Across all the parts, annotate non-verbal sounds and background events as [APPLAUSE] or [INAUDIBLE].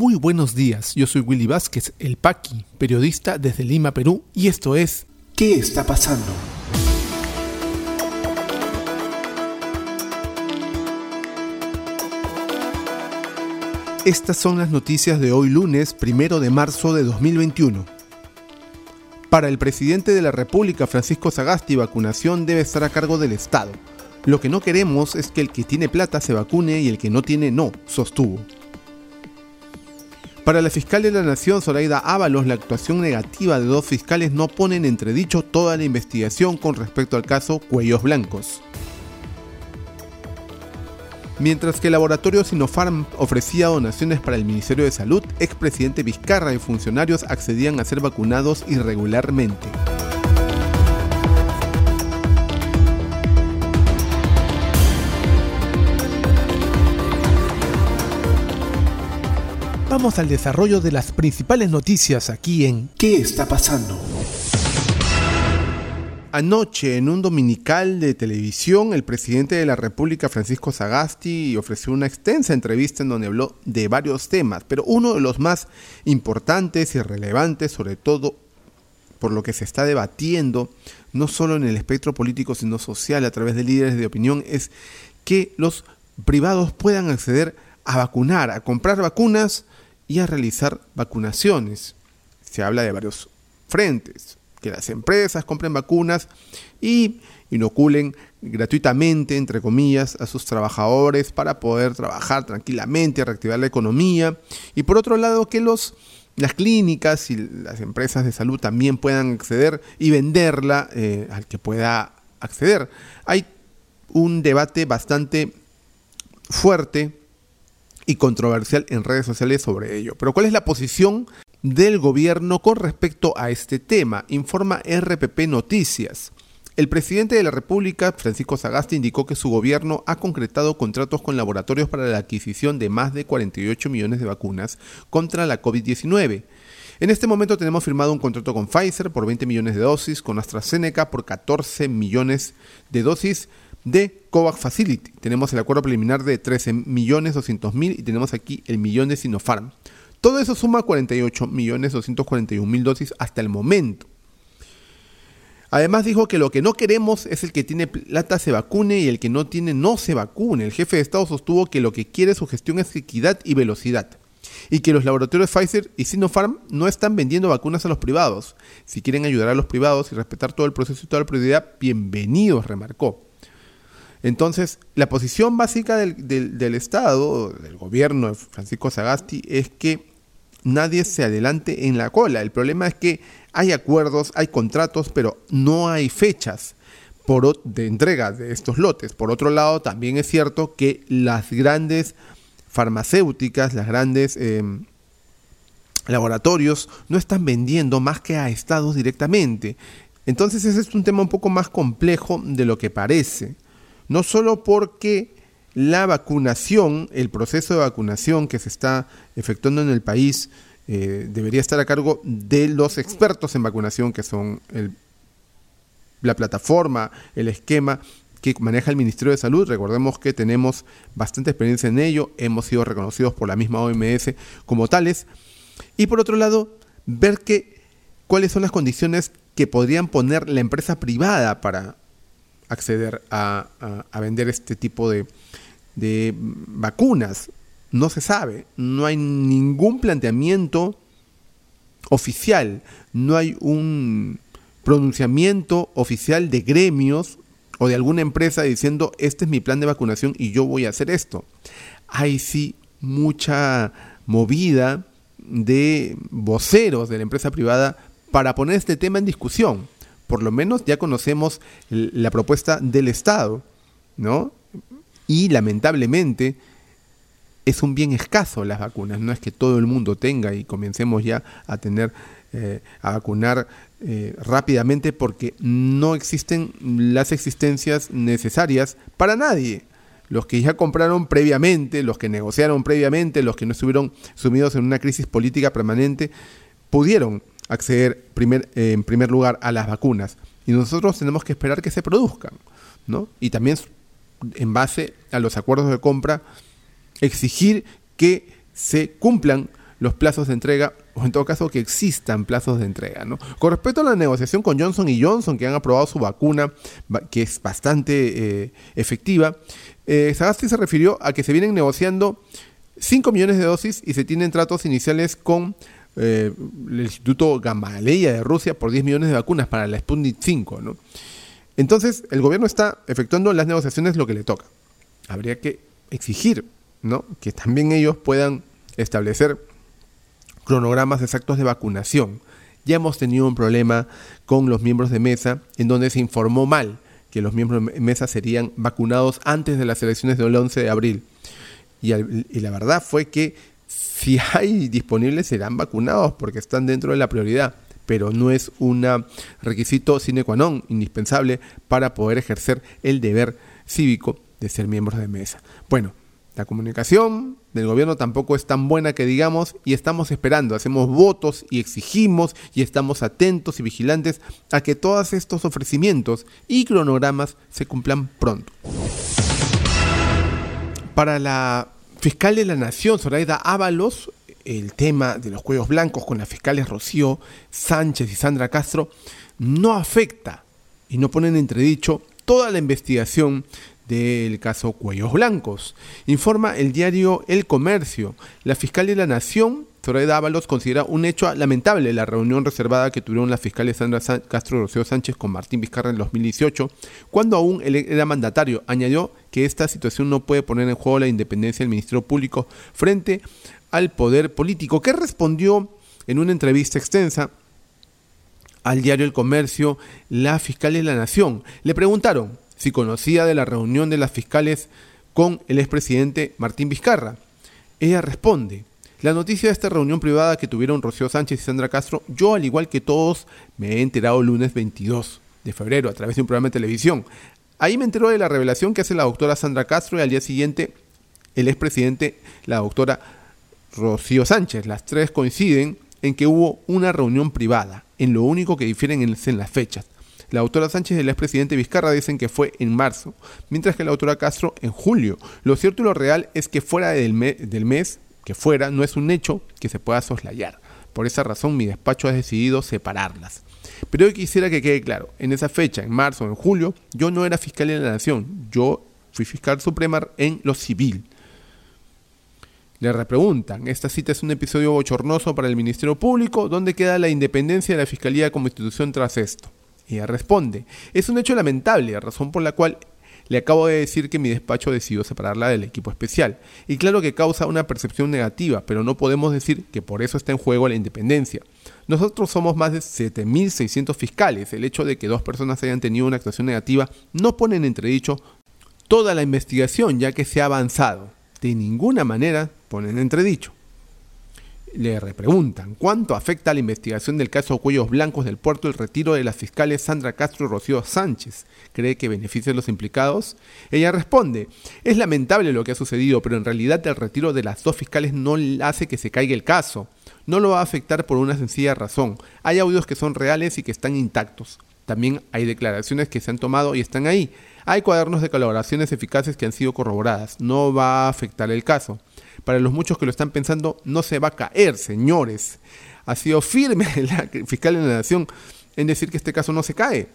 Muy buenos días, yo soy Willy Vázquez, el Paqui, periodista desde Lima, Perú, y esto es ¿Qué está pasando? Estas son las noticias de hoy lunes, primero de marzo de 2021. Para el presidente de la República, Francisco Sagasti, vacunación debe estar a cargo del Estado. Lo que no queremos es que el que tiene plata se vacune y el que no tiene no, sostuvo. Para la fiscal de la Nación, Zoraida Ábalos, la actuación negativa de dos fiscales no pone en entredicho toda la investigación con respecto al caso Cuellos Blancos. Mientras que el laboratorio Sinopharm ofrecía donaciones para el Ministerio de Salud, expresidente Vizcarra y funcionarios accedían a ser vacunados irregularmente. Vamos al desarrollo de las principales noticias aquí en ¿Qué está pasando? Anoche, en un dominical de televisión, el presidente de la República, Francisco Sagasti, ofreció una extensa entrevista en donde habló de varios temas, pero uno de los más importantes y relevantes, sobre todo por lo que se está debatiendo, no solo en el espectro político, sino social, a través de líderes de opinión, es que los privados puedan acceder a vacunar, a comprar vacunas y a realizar vacunaciones. Se habla de varios frentes que las empresas compren vacunas y inoculen gratuitamente, entre comillas, a sus trabajadores para poder trabajar tranquilamente, reactivar la economía. Y por otro lado, que los, las clínicas y las empresas de salud también puedan acceder y venderla eh, al que pueda acceder. Hay un debate bastante fuerte y controversial en redes sociales sobre ello. Pero ¿cuál es la posición del gobierno con respecto a este tema, informa RPP Noticias. El presidente de la República, Francisco Sagasti, indicó que su gobierno ha concretado contratos con laboratorios para la adquisición de más de 48 millones de vacunas contra la COVID-19. En este momento tenemos firmado un contrato con Pfizer por 20 millones de dosis, con AstraZeneca por 14 millones de dosis de COVAX Facility. Tenemos el acuerdo preliminar de 13 millones 200 mil y tenemos aquí el millón de Sinopharm. Todo eso suma 48.241.000 dosis hasta el momento. Además dijo que lo que no queremos es el que tiene plata se vacune y el que no tiene no se vacune. El jefe de Estado sostuvo que lo que quiere su gestión es equidad y velocidad. Y que los laboratorios Pfizer y Sinopharm no están vendiendo vacunas a los privados. Si quieren ayudar a los privados y respetar todo el proceso y toda la prioridad, bienvenidos, remarcó. Entonces, la posición básica del, Estado, del gobierno de Francisco Sagasti, es que nadie se adelante en la cola. El problema es que hay acuerdos, hay contratos, pero no hay fechas de entrega de estos lotes. Por otro lado, también es cierto que las grandes farmacéuticas, las grandes em, laboratorios, no están vendiendo más que a estados directamente. Entonces ese es un tema un poco más complejo de lo que parece. No solo porque la vacunación, el proceso de vacunación que se está efectuando en el país, eh, debería estar a cargo de los expertos en vacunación, que son la plataforma, el esquema que maneja el Ministerio de Salud. Recordemos que tenemos bastante experiencia en ello, hemos sido reconocidos por la misma OMS como tales. Y por otro lado, ver que, cuáles son las condiciones que podrían poner la empresa privada para acceder a, vender este tipo de, de vacunas. No se sabe, no hay ningún planteamiento oficial, no hay un pronunciamiento oficial de gremios o de alguna empresa diciendo este es mi plan de vacunación y yo voy a hacer esto. Hay sí mucha movida de voceros de la empresa privada para poner este tema en discusión por lo menos ya conocemos la propuesta del Estado, ¿no? Y lamentablemente es un bien escaso las vacunas, no es que todo el mundo tenga y comencemos ya a tener, eh, a vacunar eh, rápidamente porque no existen las existencias necesarias para nadie. Los que ya compraron previamente, los que negociaron previamente, los que no estuvieron sumidos en una crisis política permanente, pudieron acceder eh, en primer lugar a las vacunas. Y nosotros tenemos que esperar que se produzcan. ¿no? Y también en base a los acuerdos de compra, exigir que se cumplan los plazos de entrega, o en todo caso que existan plazos de entrega. ¿no? Con respecto a la negociación con Johnson y Johnson, que han aprobado su vacuna, que es bastante eh, efectiva, eh, se refirió a que se vienen negociando 5 millones de dosis y se tienen tratos iniciales con eh, el Instituto Gamaleya de Rusia por 10 millones de vacunas para la Sputnik 5. ¿no? Entonces, el gobierno está efectuando las negociaciones lo que le toca. Habría que exigir ¿no? que también ellos puedan establecer cronogramas exactos de vacunación. Ya hemos tenido un problema con los miembros de mesa en donde se informó mal que los miembros de mesa serían vacunados antes de las elecciones del 11 de abril. Y, y la verdad fue que si hay disponibles serán vacunados porque están dentro de la prioridad, pero no es un requisito sine qua non indispensable para poder ejercer el deber cívico de ser miembros de mesa. Bueno, la comunicación del gobierno tampoco es tan buena que digamos y estamos esperando, hacemos votos y exigimos y estamos atentos y vigilantes a que todos estos ofrecimientos y cronogramas se cumplan pronto. Para la fiscal de la Nación, Zoraida Ábalos, el tema de los cuellos blancos con las fiscales Rocío Sánchez y Sandra Castro no afecta y no pone en entredicho toda la investigación del caso Cuellos Blancos. Informa el diario El Comercio. La fiscal de la Nación, Zoraida Ábalos, considera un hecho lamentable la reunión reservada que tuvieron las fiscales Sandra Castro Rocío Sánchez con Martín Vizcarra en 2018, cuando aún él era mandatario. Añadió que esta situación no puede poner en juego la independencia del Ministerio Público frente al poder político, que respondió en una entrevista extensa al diario El Comercio la fiscal de la Nación. Le preguntaron si conocía de la reunión de las fiscales con el expresidente Martín Vizcarra. Ella responde, la noticia de esta reunión privada que tuvieron Rocío Sánchez y Sandra Castro, yo al igual que todos me he enterado el lunes 22 de febrero a través de un programa de televisión. Ahí me enteró de la revelación que hace la doctora Sandra Castro y al día siguiente el expresidente, la doctora Rocío Sánchez. Las tres coinciden en que hubo una reunión privada. En lo único que difieren es en las fechas. La autora Sánchez y el expresidente Vizcarra dicen que fue en marzo, mientras que la autora Castro en julio. Lo cierto y lo real es que fuera del, del mes, que fuera, no es un hecho que se pueda soslayar. Por esa razón mi despacho ha decidido separarlas. Pero yo quisiera que quede claro, en esa fecha, en marzo o en julio, yo no era fiscal de la nación, yo fui fiscal suprema en lo civil. Le repreguntan, esta cita es un episodio bochornoso para el Ministerio Público, ¿dónde queda la independencia de la Fiscalía como institución tras esto? Ella responde, es un hecho lamentable, razón por la cual le acabo de decir que mi despacho decidió separarla del equipo especial. Y claro que causa una percepción negativa, pero no podemos decir que por eso está en juego la independencia. Nosotros somos más de 7.600 fiscales. El hecho de que dos personas hayan tenido una actuación negativa no pone en entredicho toda la investigación, ya que se ha avanzado. De ninguna manera ponen en entredicho le repreguntan cuánto afecta a la investigación del caso Cuellos Blancos del puerto el retiro de las fiscales Sandra Castro y Rocío Sánchez. ¿Cree que beneficia a los implicados? Ella responde, es lamentable lo que ha sucedido, pero en realidad el retiro de las dos fiscales no hace que se caiga el caso. No lo va a afectar por una sencilla razón. Hay audios que son reales y que están intactos. También hay declaraciones que se han tomado y están ahí. Hay cuadernos de colaboraciones eficaces que han sido corroboradas. No va a afectar el caso para los muchos que lo están pensando, no se va a caer, señores. Ha sido firme [LAUGHS] la fiscal de la Nación en decir que este caso no se cae,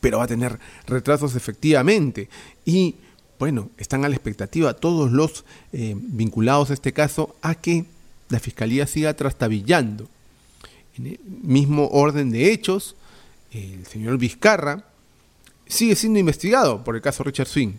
pero va a tener retrasos efectivamente. Y bueno, están a la expectativa todos los eh, vinculados a este caso a que la Fiscalía siga trastabillando. En el mismo orden de hechos, el señor Vizcarra sigue siendo investigado por el caso Richard Swing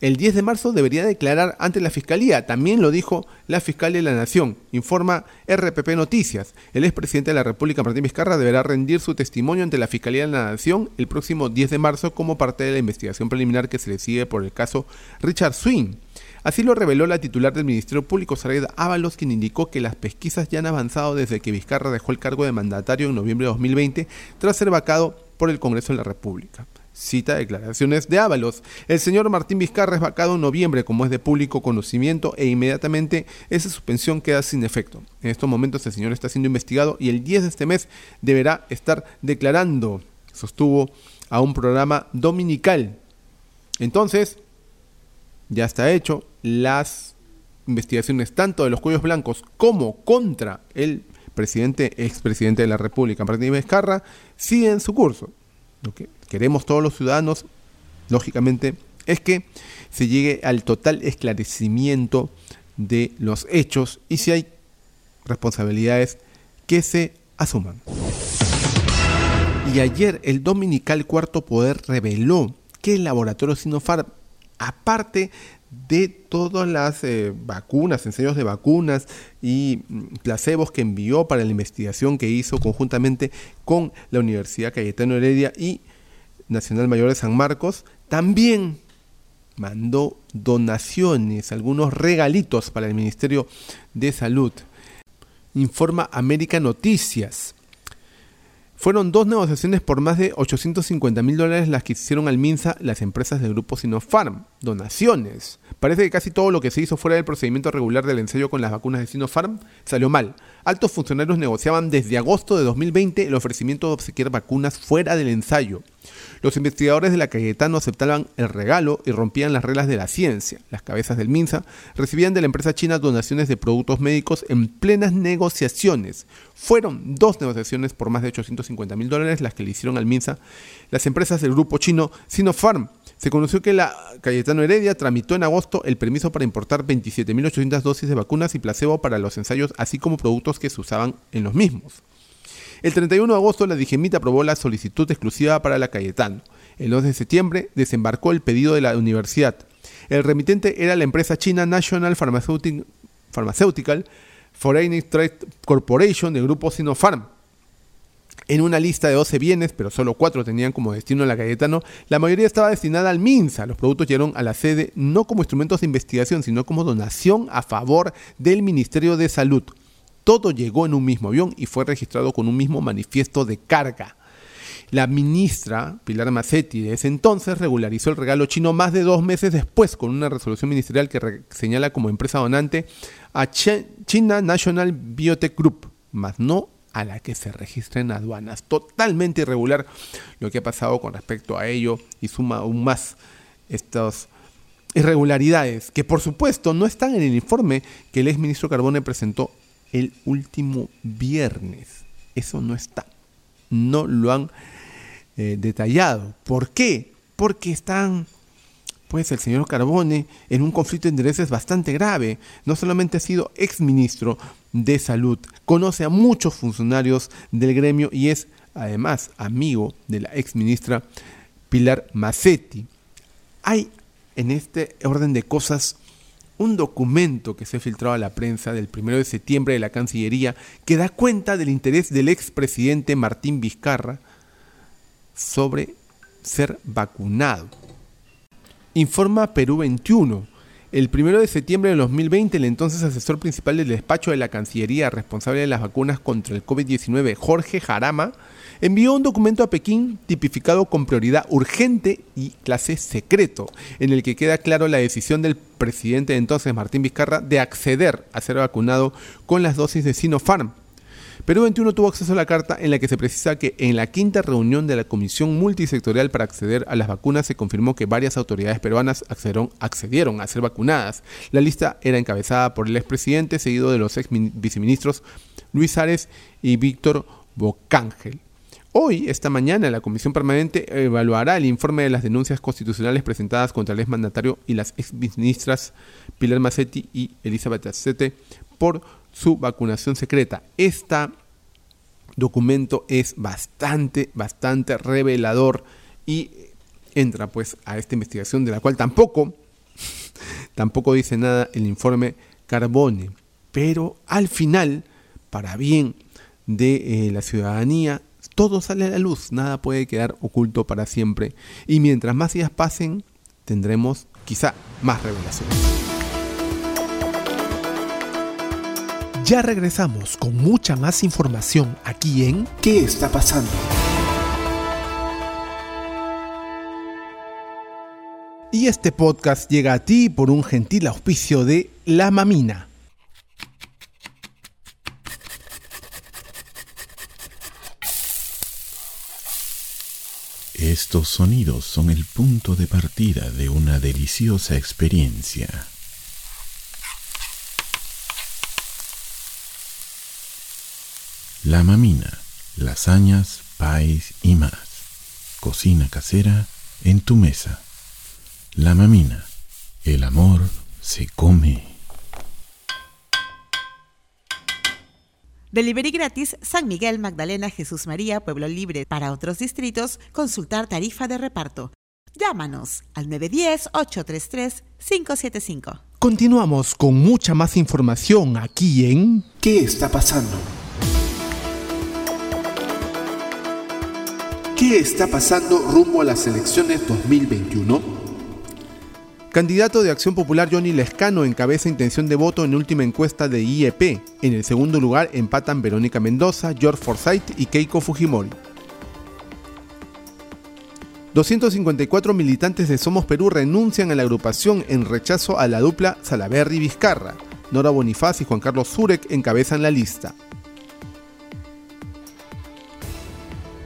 el 10 de marzo debería declarar ante la Fiscalía. También lo dijo la fiscal de la Nación, informa RPP Noticias. El expresidente de la República, Martín Vizcarra, deberá rendir su testimonio ante la Fiscalía de la Nación el próximo 10 de marzo como parte de la investigación preliminar que se le sigue por el caso Richard Swing. Así lo reveló la titular del Ministerio Público, Sareda Ábalos, quien indicó que las pesquisas ya han avanzado desde que Vizcarra dejó el cargo de mandatario en noviembre de 2020 tras ser vacado por el Congreso de la República. Cita declaraciones de Ábalos. El señor Martín Vizcarra es vacado en noviembre, como es de público conocimiento, e inmediatamente esa suspensión queda sin efecto. En estos momentos el señor está siendo investigado y el 10 de este mes deberá estar declarando, sostuvo, a un programa dominical. Entonces, ya está hecho, las investigaciones tanto de los cuellos blancos como contra el presidente, expresidente de la República, Martín Vizcarra, siguen su curso. Lo que queremos todos los ciudadanos, lógicamente, es que se llegue al total esclarecimiento de los hechos y si hay responsabilidades que se asuman. Y ayer el dominical Cuarto Poder reveló que el laboratorio Sinopharm, aparte de todas las eh, vacunas, ensayos de vacunas y mm, placebos que envió para la investigación que hizo conjuntamente con la Universidad Cayetano Heredia y Nacional Mayor de San Marcos, también mandó donaciones, algunos regalitos para el Ministerio de Salud. Informa América Noticias. Fueron dos negociaciones por más de 850 mil dólares las que hicieron al MINSA las empresas del grupo Sinopharm. Donaciones. Parece que casi todo lo que se hizo fuera del procedimiento regular del ensayo con las vacunas de Sinopharm salió mal. Altos funcionarios negociaban desde agosto de 2020 el ofrecimiento de obsequiar vacunas fuera del ensayo. Los investigadores de la Cayetano aceptaban el regalo y rompían las reglas de la ciencia. Las cabezas del MINSA recibían de la empresa china donaciones de productos médicos en plenas negociaciones. Fueron dos negociaciones por más de 850 mil dólares las que le hicieron al MINSA las empresas del grupo chino Sinopharm. Se conoció que la Cayetano Heredia tramitó en agosto el permiso para importar 27.800 dosis de vacunas y placebo para los ensayos, así como productos que se usaban en los mismos. El 31 de agosto la Digemita aprobó la solicitud exclusiva para la Cayetano. El 2 de septiembre desembarcó el pedido de la universidad. El remitente era la empresa china National Pharmaceutical Foreign Trade Corporation del grupo Sinopharm. En una lista de 12 bienes, pero solo 4 tenían como destino la Cayetano, la mayoría estaba destinada al MINSA. Los productos llegaron a la sede no como instrumentos de investigación, sino como donación a favor del Ministerio de Salud. Todo llegó en un mismo avión y fue registrado con un mismo manifiesto de carga. La ministra Pilar Massetti de ese entonces regularizó el regalo chino más de dos meses después con una resolución ministerial que señala como empresa donante a China National Biotech Group, más no a la que se registra en aduanas. Totalmente irregular lo que ha pasado con respecto a ello y suma aún más estas irregularidades que por supuesto no están en el informe que el exministro Carbone presentó el último viernes. Eso no está. No lo han eh, detallado. ¿Por qué? Porque están, pues, el señor Carbone en un conflicto de intereses bastante grave. No solamente ha sido exministro de salud, conoce a muchos funcionarios del gremio y es además amigo de la exministra Pilar Massetti. Hay en este orden de cosas un documento que se ha filtrado a la prensa del 1 de septiembre de la Cancillería que da cuenta del interés del expresidente Martín Vizcarra sobre ser vacunado. Informa Perú 21. El 1 de septiembre de 2020, el entonces asesor principal del despacho de la Cancillería responsable de las vacunas contra el COVID-19, Jorge Jarama, envió un documento a Pekín tipificado con prioridad urgente y clase secreto, en el que queda claro la decisión del presidente de entonces, Martín Vizcarra, de acceder a ser vacunado con las dosis de Sinopharm. Perú 21 tuvo acceso a la carta en la que se precisa que en la quinta reunión de la Comisión Multisectorial para acceder a las vacunas se confirmó que varias autoridades peruanas accedieron, accedieron a ser vacunadas. La lista era encabezada por el expresidente, seguido de los ex viceministros Luis Ares y Víctor Bocángel. Hoy, esta mañana, la Comisión Permanente evaluará el informe de las denuncias constitucionales presentadas contra el exmandatario y las exministras Pilar Macetti y Elizabeth Acete por su vacunación secreta. Este documento es bastante, bastante revelador y entra pues a esta investigación de la cual tampoco, [LAUGHS] tampoco dice nada el informe Carbone. Pero al final, para bien de eh, la ciudadanía, todo sale a la luz, nada puede quedar oculto para siempre. Y mientras más días pasen, tendremos quizá más revelaciones. Ya regresamos con mucha más información aquí en ¿Qué está pasando? Y este podcast llega a ti por un gentil auspicio de La Mamina Estos sonidos son el punto de partida de una deliciosa experiencia. La mamina, lasañas, país y más. Cocina casera en tu mesa. La mamina, el amor se come. Delivery gratis San Miguel, Magdalena, Jesús María, Pueblo Libre. Para otros distritos, consultar tarifa de reparto. Llámanos al 910-833-575. Continuamos con mucha más información aquí en ¿Qué está pasando? ¿Qué está pasando rumbo a las elecciones 2021? Candidato de Acción Popular Johnny Lescano encabeza intención de voto en última encuesta de IEP. En el segundo lugar empatan Verónica Mendoza, George Forsyth y Keiko Fujimori. 254 militantes de Somos Perú renuncian a la agrupación en rechazo a la dupla Salaberry-Vizcarra. Nora Bonifaz y Juan Carlos Zurek encabezan la lista.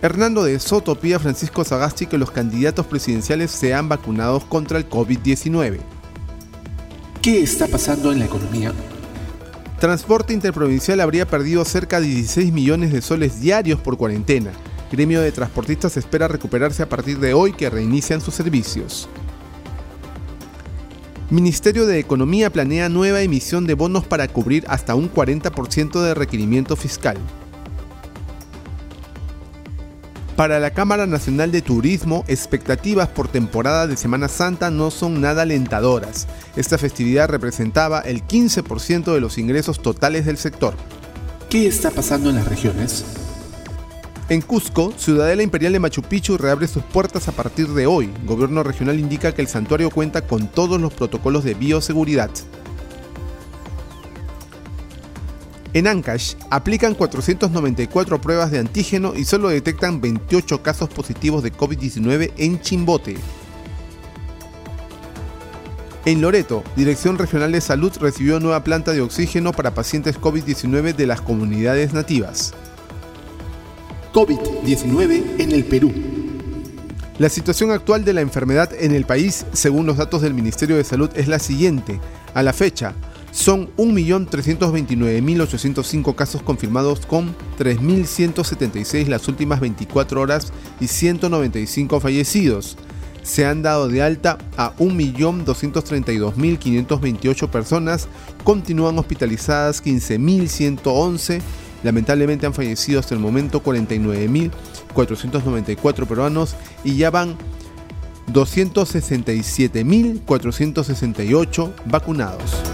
Hernando de Soto pide a Francisco Sagasti que los candidatos presidenciales sean vacunados contra el COVID-19. ¿Qué está pasando en la economía? Transporte Interprovincial habría perdido cerca de 16 millones de soles diarios por cuarentena. Gremio de transportistas espera recuperarse a partir de hoy que reinician sus servicios. Ministerio de Economía planea nueva emisión de bonos para cubrir hasta un 40% de requerimiento fiscal. Para la Cámara Nacional de Turismo, expectativas por temporada de Semana Santa no son nada alentadoras. Esta festividad representaba el 15% de los ingresos totales del sector. ¿Qué está pasando en las regiones? En Cusco, Ciudadela Imperial de Machu Picchu reabre sus puertas a partir de hoy. gobierno regional indica que el santuario cuenta con todos los protocolos de bioseguridad. En Ancash aplican 494 pruebas de antígeno y solo detectan 28 casos positivos de COVID-19 en Chimbote. En Loreto, Dirección Regional de Salud recibió nueva planta de oxígeno para pacientes COVID-19 de las comunidades nativas. COVID-19 en el Perú. La situación actual de la enfermedad en el país, según los datos del Ministerio de Salud, es la siguiente. A la fecha, son 1.329.805 casos confirmados con 3.176 las últimas 24 horas y 195 fallecidos. Se han dado de alta a 1.232.528 personas, continúan hospitalizadas 15.111, lamentablemente han fallecido hasta el momento 49.494 peruanos y ya van 267.468 vacunados.